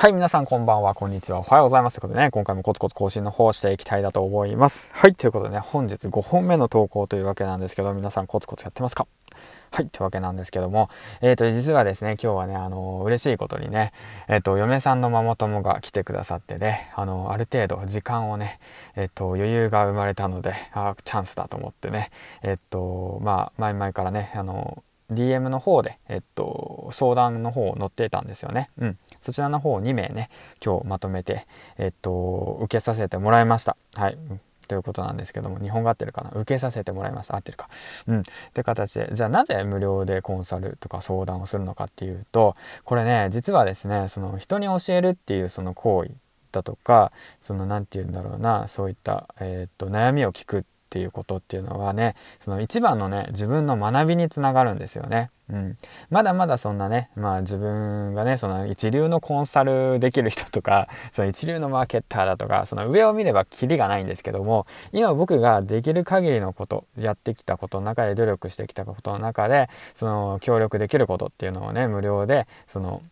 はい、皆さんこんばんは、こんにちは、おはようございます。ということでね、今回もコツコツ更新の方をしていきたいなと思います。はい、ということでね、本日5本目の投稿というわけなんですけど、皆さんコツコツやってますか？はい、というわけなんですけども、えっ、ー、と、実はですね、今日はね、あの、嬉しいことにね、えっ、ー、と、嫁さんのママ友が来てくださってね、あの、ある程度時間をね、えっ、と、余裕が生まれたので、あチャンスだと思ってね、えっと、まあ、前々からね、あの、DM の方で、えっと、相談の方を載っていたんですよね。うん。そちらの方を2名ね、今日まとめて、えっと、受けさせてもらいました。はい。ということなんですけども、日本語合ってるかな？受けさせてもらいました。合ってるか？うん。って形で、じゃあなぜ無料でコンサルとか相談をするのかっていうと、これね、実はですね、その人に教えるっていうその行為だとか、その何て言うんだろうな、そういった、え、っと、悩みを聞くってていうことっていうのはねその一番のね自分の学びにつながるんですよね。うん、まだまだそんなねまあ自分がねその一流のコンサルできる人とか その一流のマーケッターだとかその上を見ればキリがないんですけども今僕ができる限りのことやってきたことの中で努力してきたことの中でその協力できることっていうのをね無料でその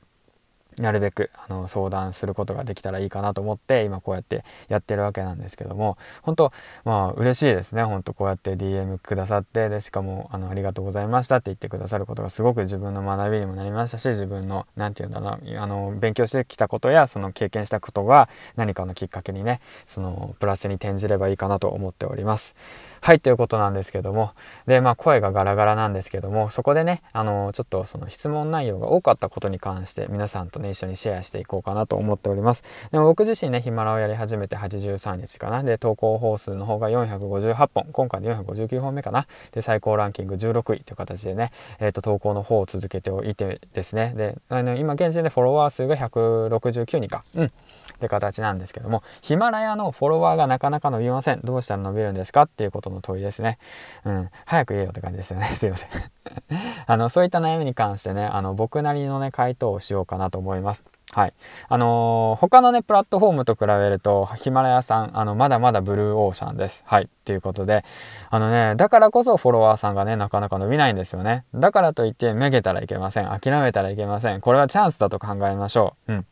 なるべくあの相談することができたらいいかなと思って今こうやってやってるわけなんですけども本当まあ嬉しいですね本当こうやって DM くださってでしかもあのありがとうございましたって言ってくださることがすごく自分の学びにもなりましたし自分の何て言うんだろうあの勉強してきたことやその経験したことが何かのきっかけにねそのプラスに転じればいいかなと思っております。はいということなんですけどもでまあ声がガラガラなんですけどもそこでねあのちょっとその質問内容が多かったことに関して皆さんとね一緒にシェアしていこうかなと思っております。でも僕自身ねヒマラをやり始めて83日かな。で投稿本数の方が458本。今回で459本目かな。で最高ランキング16位という形でね、えーと、投稿の方を続けておいてですね。であの今現時点でフォロワー数が169人か。うん。って形なんですけどもヒマラヤのフォロワーがなかなか伸びません。どうしたら伸びるんですかっていうことの問いですね。うん。早く言えよって感じですよね。すいません。あのそういった悩みに関してねあの僕なりのね回答をしようかなと思います。いますはい。あのー、他のね、プラットフォームと比べると、ヒマラヤさん、あの、まだまだブルーオーシャンです。はい。っていうことで、あのね、だからこそフォロワーさんがね、なかなか伸びないんですよね。だからといって、めげたらいけません。諦めたらいけません。これはチャンスだと考えましょう。うん。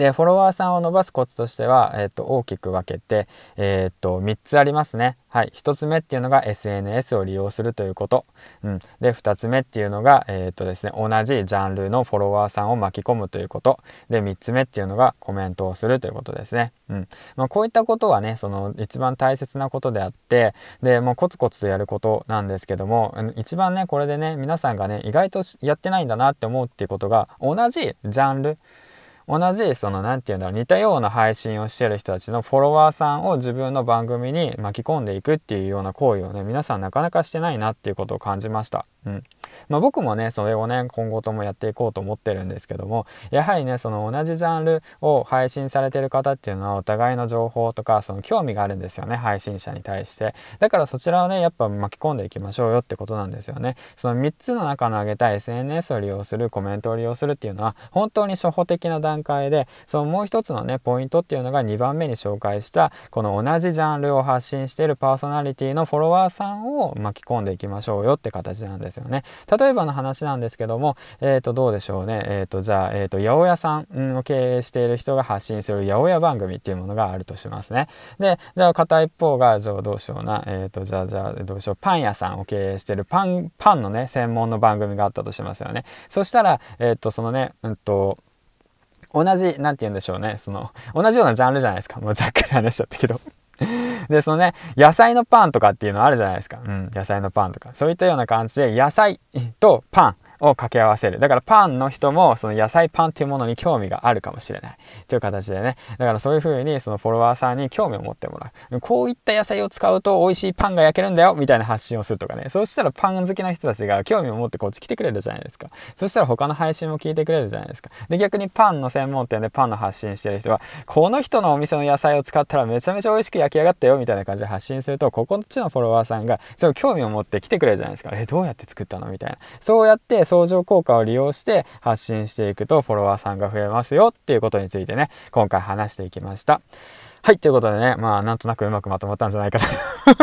で、フォロワーさんを伸ばすコツとしては、え、ー、と、大きく分けて、え、ー、と、3つありますね。はい。1つ目っていうのが SNS を利用するということ。うん。で、2つ目っていうのが、え、ー、とですね、同じジャンルのフォロワーさんを巻き込むということ。で、3つ目っていうのがコメントをするということですね。うん。まあ、こういったことはね、その一番大切なことであって、で、もうコツコツとやることなんですけども、一番ね、これでね、皆さんがね、意外とやってないんだなって思うっていうことが、同じジャンル、同じその何て言うんだろう似たような配信をしてる人たちのフォロワーさんを自分の番組に巻き込んでいくっていうような行為をね皆さんなかなかしてないなっていうことを感じました。うんまあ、僕もねそれをね今後ともやっていこうと思ってるんですけどもやはりねその同じジャンルを配信されてる方っていうのはお互いの情報とかその興味があるんですよね配信者に対して。だからそちらをねやっぱ巻き込んでいきましょうよってことなんですよね。その3つの中の挙げた SNS を利用するコメントを利用するっていうのは本当に初歩的な段階でそのもう一つのねポイントっていうのが2番目に紹介したこの同じジャンルを発信しているパーソナリティのフォロワーさんを巻き込んでいきましょうよって形なんですよね。例えばの話なんですけどもえっ、ー、とどうでしょうねえっ、ー、とじゃあえっ、ー、と八百屋さんを経営している人が発信する八百屋番組っていうものがあるとしますねでじゃあ片一方がじゃあどうしようなえっ、とじゃあじゃあどうしようパン屋さんを経営しているパンパンのね専門の番組があったとしますよねそしたらえっ、とそのねうんと同じ、なんて言うんでしょうね。その、同じようなジャンルじゃないですか。もうざっくり話しちゃったけど。で、そのね、野菜のパンとかっていうのあるじゃないですか。うん、野菜のパンとか。そういったような感じで、野菜とパン。を掛け合わせる。だからパンの人もその野菜パンっていうものに興味があるかもしれない。という形でね。だからそういう風にそのフォロワーさんに興味を持ってもらう。こういった野菜を使うと美味しいパンが焼けるんだよみたいな発信をするとかね。そうしたらパン好きな人たちが興味を持ってこっち来てくれるじゃないですか。そしたら他の配信も聞いてくれるじゃないですか。で、逆にパンの専門店でパンの発信してる人は、この人のお店の野菜を使ったらめちゃめちゃ美味しく焼き上がったよみたいな感じで発信すると、ここっちのフォロワーさんがそ興味を持って来てくれるじゃないですか。え、どうやって作ったの？みたいな。そうやって相乗効果を利用して発信していくとフォロワーさんが増えますよっていうことについてね、今回話していきました。はい、ということでね、まあ、なんとなくうまくまとまったんじゃないかと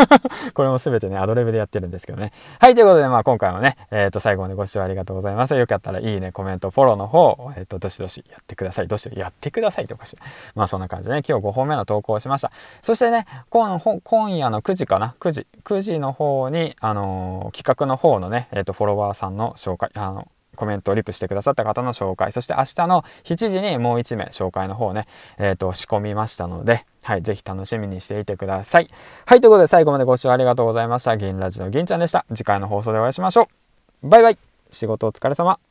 これも全てね、アドレブでやってるんですけどね。はい、ということで、まあ、今回もね、えっ、ー、と、最後までご視聴ありがとうございます。よかったら、いいね、コメント、フォローの方、えっ、ー、と、どしどしやってください。どしどしやってくださいっておかしい。まあ、そんな感じでね、今日5本目の投稿をしました。そしてね、今今夜の9時かな、9時、9時の方に、あのー、企画の方のね、えっ、と、フォロワーさんの紹介、あの、コメントをリプしてくださった方の紹介、そして明日の7時にもう1名紹介の方ね、えっ、ー、と、仕込みましたので、はい、ぜひ楽しみにしていてください。はい、ということで最後までご視聴ありがとうございました。銀ラジの銀ちゃんでした。次回の放送でお会いしましょう。バイバイ。仕事お疲れ様。